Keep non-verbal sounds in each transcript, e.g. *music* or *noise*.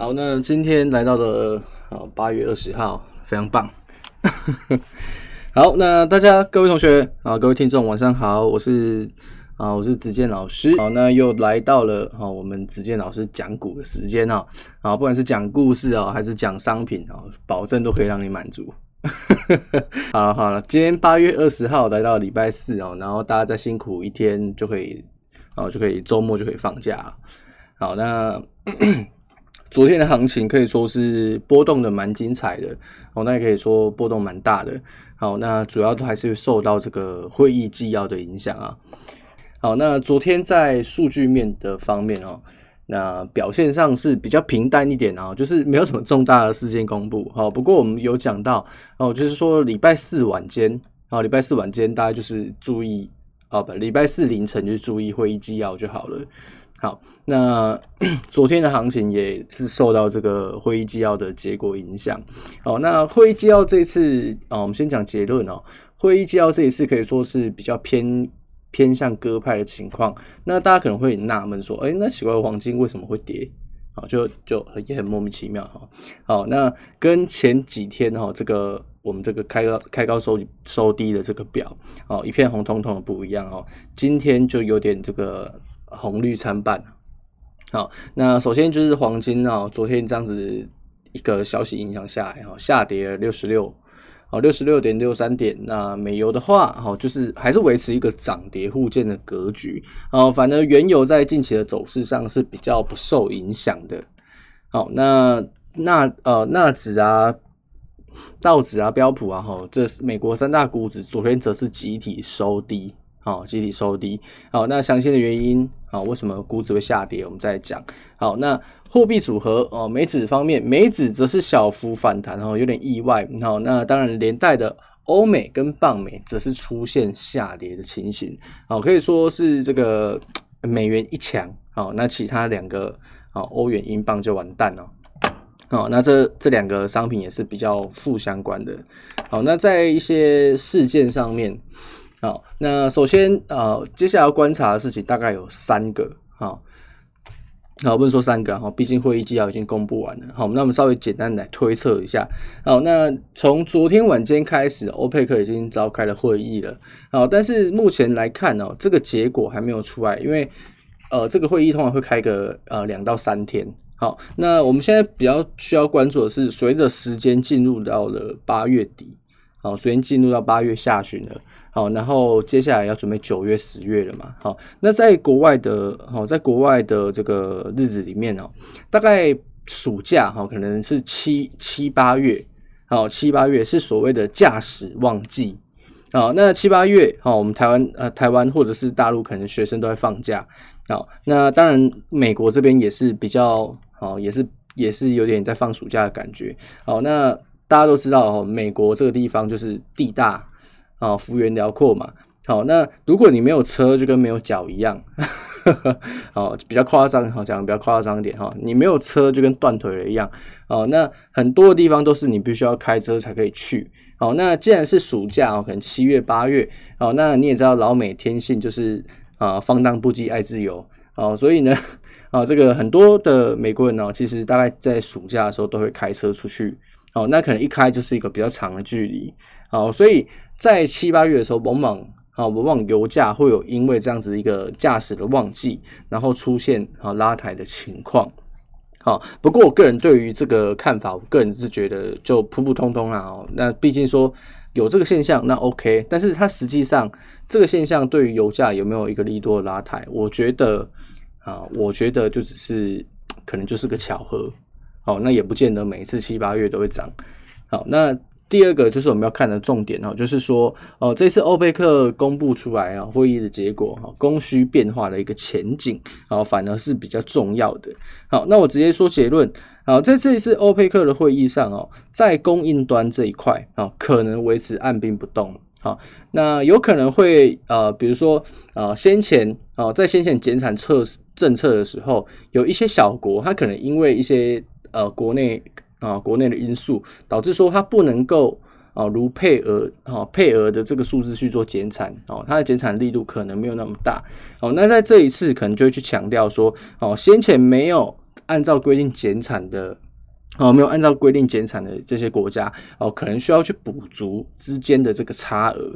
好，那今天来到了啊八月二十号，非常棒。*laughs* 好，那大家各位同学啊，各位听众晚上好，我是啊我是子健老师。好，那又来到了啊我们子健老师讲股的时间啊，啊不管是讲故事啊还是讲商品啊，保证都可以让你满足。*laughs* 好了好了，今天八月二十号来到礼拜四哦，然后大家再辛苦一天就可以啊就可以周末就可以放假了。好，那。昨天的行情可以说是波动的蛮精彩的哦，那也可以说波动蛮大的。好，那主要都还是受到这个会议纪要的影响啊。好，那昨天在数据面的方面哦，那表现上是比较平淡一点啊，就是没有什么重大的事件公布。好，不过我们有讲到哦，就是说礼拜四晚间啊，礼拜四晚间大家就是注意哦，不，礼拜四凌晨就注意会议纪要就好了。好，那 *clears throat* 昨天的行情也是受到这个会议纪要的结果影响。好，那会议纪要这次啊，我们先讲结论哦。会议纪要这一次可以说是比较偏偏向鸽派的情况。那大家可能会纳闷说，哎，那奇怪，黄金为什么会跌？好，就就也很莫名其妙哈。好，那跟前几天哈，这个我们这个开高开高收收低的这个表哦，一片红彤彤的不一样哦。今天就有点这个。红绿参半，好，那首先就是黄金啊，昨天这样子一个消息影响下来，哈，下跌了六十六，哦，六十六点六三点。那美油的话，哈，就是还是维持一个涨跌互见的格局，哦，反而原油在近期的走势上是比较不受影响的。好，那那呃纳指啊、道指啊、标普啊，哈，这是美国三大股指，昨天则是集体收低。好，集体收低。好，那详细的原因，好，为什么股指会下跌？我们再讲。好，那货币组合哦，美指方面，美指则是小幅反弹，哦，有点意外。好，那当然连带的欧美跟棒美则是出现下跌的情形。好，可以说是这个美元一强，好，那其他两个，好，欧元、英镑就完蛋了。好，那这这两个商品也是比较负相关的。好，那在一些事件上面。好，那首先呃，接下来要观察的事情大概有三个，好，好，不能说三个哈，毕竟会议纪要已经公布完了，好，那我们稍微简单来推测一下，好，那从昨天晚间开始，欧佩克已经召开了会议了，好，但是目前来看哦，这个结果还没有出来，因为呃，这个会议通常会开个呃两到三天，好，那我们现在比较需要关注的是，随着时间进入到了八月底，好，随便进入到八月下旬了。好，然后接下来要准备九月、十月了嘛？好，那在国外的，好，在国外的这个日子里面哦，大概暑假哈，可能是七七八月，好，七八月是所谓的驾驶旺季。好，那七八月，好，我们台湾呃，台湾或者是大陆，可能学生都在放假。好，那当然美国这边也是比较，好，也是也是有点在放暑假的感觉。好，那大家都知道哦，美国这个地方就是地大。啊，幅员辽阔嘛。好，那如果你没有车，就跟没有脚一样。*laughs* 哦，比较夸张，好讲比较夸张一点哈。你没有车，就跟断腿了一样。哦，那很多的地方都是你必须要开车才可以去。哦，那既然是暑假哦，可能七月八月。哦，那你也知道老美天性就是啊，放荡不羁，爱自由。哦，所以呢，啊，*laughs* 这个很多的美国人呢，其实大概在暑假的时候都会开车出去。哦，那可能一开就是一个比较长的距离。好，所以。在七八月的时候，往往啊，往往油价会有因为这样子一个驾驶的旺季，然后出现啊拉抬的情况。好，不过我个人对于这个看法，我个人是觉得就普普通通啦。哦，那毕竟说有这个现象，那 OK。但是它实际上这个现象对于油价有没有一个利多的拉抬？我觉得啊，我觉得就只是可能就是个巧合。好，那也不见得每一次七八月都会涨。好，那。第二个就是我们要看的重点哦，就是说哦，这次欧佩克公布出来啊，会议的结果哈，供需变化的一个前景啊，反而是比较重要的。好，那我直接说结论。好，在这一次欧佩克的会议上哦，在供应端这一块啊，可能维持按兵不动。好，那有可能会呃，比如说呃，先前啊，在先前减产策政策的时候，有一些小国，它可能因为一些呃国内。啊，国内的因素导致说它不能够啊，如配额啊配额的这个数字去做减产哦，它的减产力度可能没有那么大哦。那在这一次可能就会去强调说哦，先前没有按照规定减产的。哦，没有按照规定减产的这些国家哦，可能需要去补足之间的这个差额。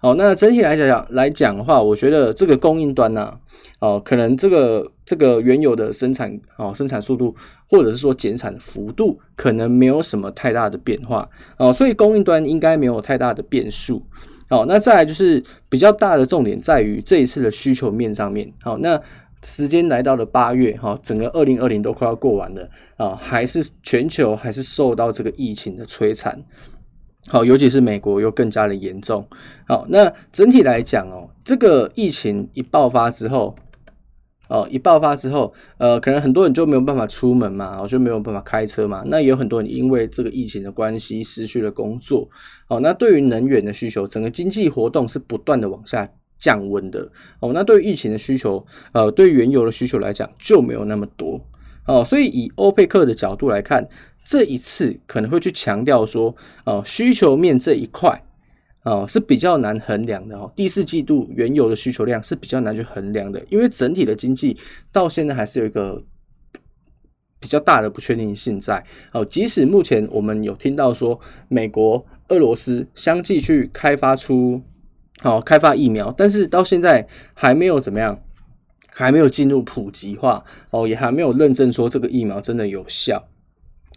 哦，那整体来讲讲来讲的话，我觉得这个供应端呢、哦，可能这个这个原油的生产哦，生产速度或者是说减产的幅度，可能没有什么太大的变化。哦，所以供应端应该没有太大的变数。哦，那再来就是比较大的重点在于这一次的需求面上面。好、那。时间来到了八月，哈，整个二零二零都快要过完了啊，还是全球还是受到这个疫情的摧残，好，尤其是美国又更加的严重。好，那整体来讲哦，这个疫情一爆发之后，哦，一爆发之后，呃，可能很多人就没有办法出门嘛，就没有办法开车嘛。那也有很多人因为这个疫情的关系失去了工作。哦，那对于能源的需求，整个经济活动是不断的往下降温的哦，那对于疫情的需求，呃，对原油的需求来讲就没有那么多哦，所以以欧佩克的角度来看，这一次可能会去强调说，哦，需求面这一块，哦，是比较难衡量的哦。第四季度原油的需求量是比较难去衡量的，因为整体的经济到现在还是有一个比较大的不确定性在哦。即使目前我们有听到说，美国、俄罗斯相继去开发出。好，开发疫苗，但是到现在还没有怎么样，还没有进入普及化哦，也还没有认证说这个疫苗真的有效。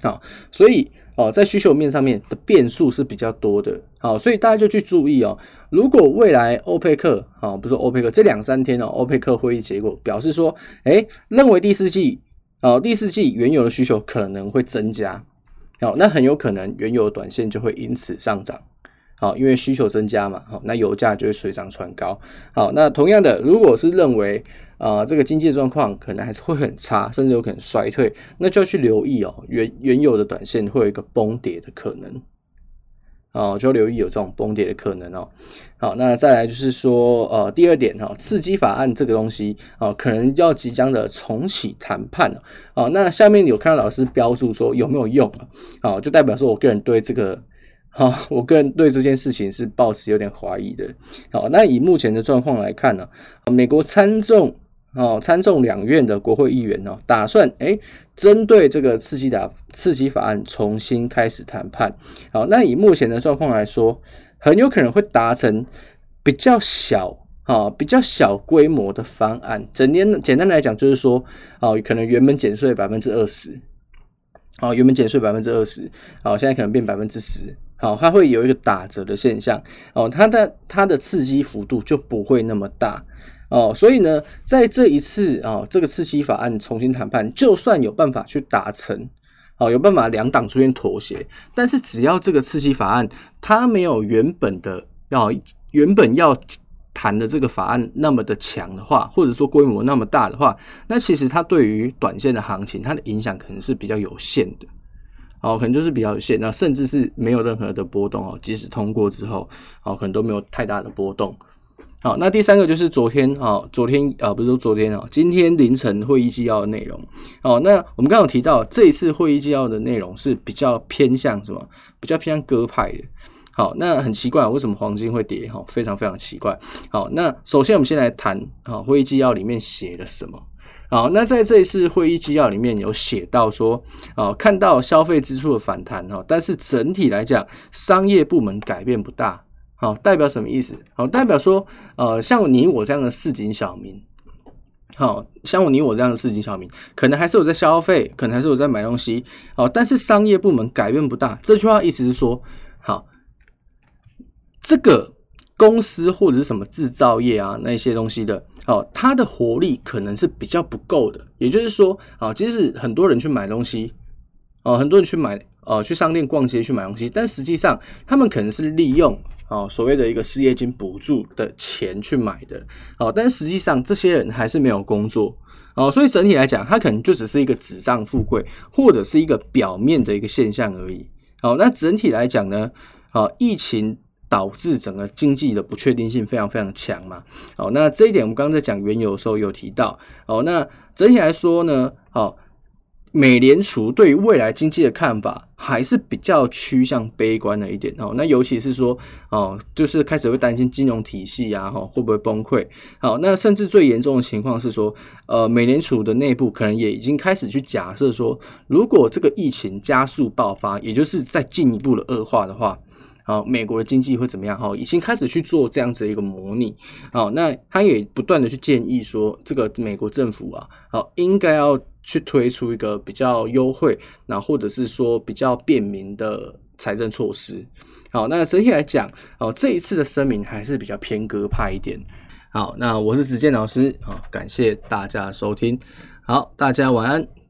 好，所以哦，在需求面上面的变数是比较多的。好，所以大家就去注意哦，如果未来欧佩克啊，不是欧佩克，这两三天哦，欧佩克会议结果表示说，哎，认为第四季哦，第四季原油的需求可能会增加，好，那很有可能原油短线就会因此上涨。好，因为需求增加嘛，好，那油价就会水涨船高。好，那同样的，如果是认为啊、呃，这个经济状况可能还是会很差，甚至有可能衰退，那就要去留意哦，原原有的短线会有一个崩跌的可能。哦，就要留意有这种崩跌的可能哦。好，那再来就是说，呃，第二点哈，刺激法案这个东西啊，可能要即将的重启谈判哦。那下面有看到老师标注说有没有用啊？好，就代表说我个人对这个。好，我个人对这件事情是抱持有点怀疑的。好，那以目前的状况来看呢，美国参众哦，参众两院的国会议员呢，打算诶，针对这个刺激的刺激法案重新开始谈判。好，那以目前的状况来说，很有可能会达成比较小啊，比较小规模的方案。整天简单来讲，就是说，哦，可能原本减税百分之二十，哦，原本减税百分之二十，好，现在可能变百分之十。好，它会有一个打折的现象哦，它的它的刺激幅度就不会那么大哦，所以呢，在这一次啊、哦，这个刺激法案重新谈判，就算有办法去达成，哦，有办法两党出现妥协，但是只要这个刺激法案它没有原本的要原本要谈的这个法案那么的强的话，或者说规模那么大的话，那其实它对于短线的行情，它的影响可能是比较有限的。哦，可能就是比较有限，那甚至是没有任何的波动哦。即使通过之后，哦，可能都没有太大的波动。好，那第三个就是昨天啊，昨天啊，不是说昨天啊，今天凌晨会议纪要的内容。哦，那我们刚刚有提到这一次会议纪要的内容是比较偏向什么？比较偏向鸽派的。好，那很奇怪，为什么黄金会跌？哈，非常非常奇怪。好，那首先我们先来谈啊，会议纪要里面写了什么？好，那在这一次会议纪要里面有写到说，哦，看到消费支出的反弹哈，但是整体来讲，商业部门改变不大，好，代表什么意思？好，代表说，呃，像你我这样的市井小民，好，像你我这样的市井小民，可能还是有在消费，可能还是有在买东西，好，但是商业部门改变不大。这句话意思是说，好，这个。公司或者是什么制造业啊，那些东西的哦，它的活力可能是比较不够的。也就是说啊，即使很多人去买东西，哦，很多人去买，呃，去商店逛街去买东西，但实际上他们可能是利用哦所谓的一个失业金补助的钱去买的，哦，但实际上这些人还是没有工作，哦，所以整体来讲，它可能就只是一个纸上富贵，或者是一个表面的一个现象而已。好，那整体来讲呢，哦，疫情。导致整个经济的不确定性非常非常强嘛。好，那这一点我们刚刚在讲原油的时候有提到。好，那整体来说呢，好，美联储对于未来经济的看法还是比较趋向悲观的一点哦。那尤其是说哦，就是开始会担心金融体系啊，哈，会不会崩溃？好，那甚至最严重的情况是说，呃，美联储的内部可能也已经开始去假设说，如果这个疫情加速爆发，也就是再进一步的恶化的话。好，美国的经济会怎么样？哈，已经开始去做这样子的一个模拟。好，那他也不断的去建议说，这个美国政府啊，好，应该要去推出一个比较优惠，那或者是说比较便民的财政措施。好，那整体来讲，哦，这一次的声明还是比较偏鸽派一点。好，那我是子健老师，好，感谢大家收听。好，大家晚安。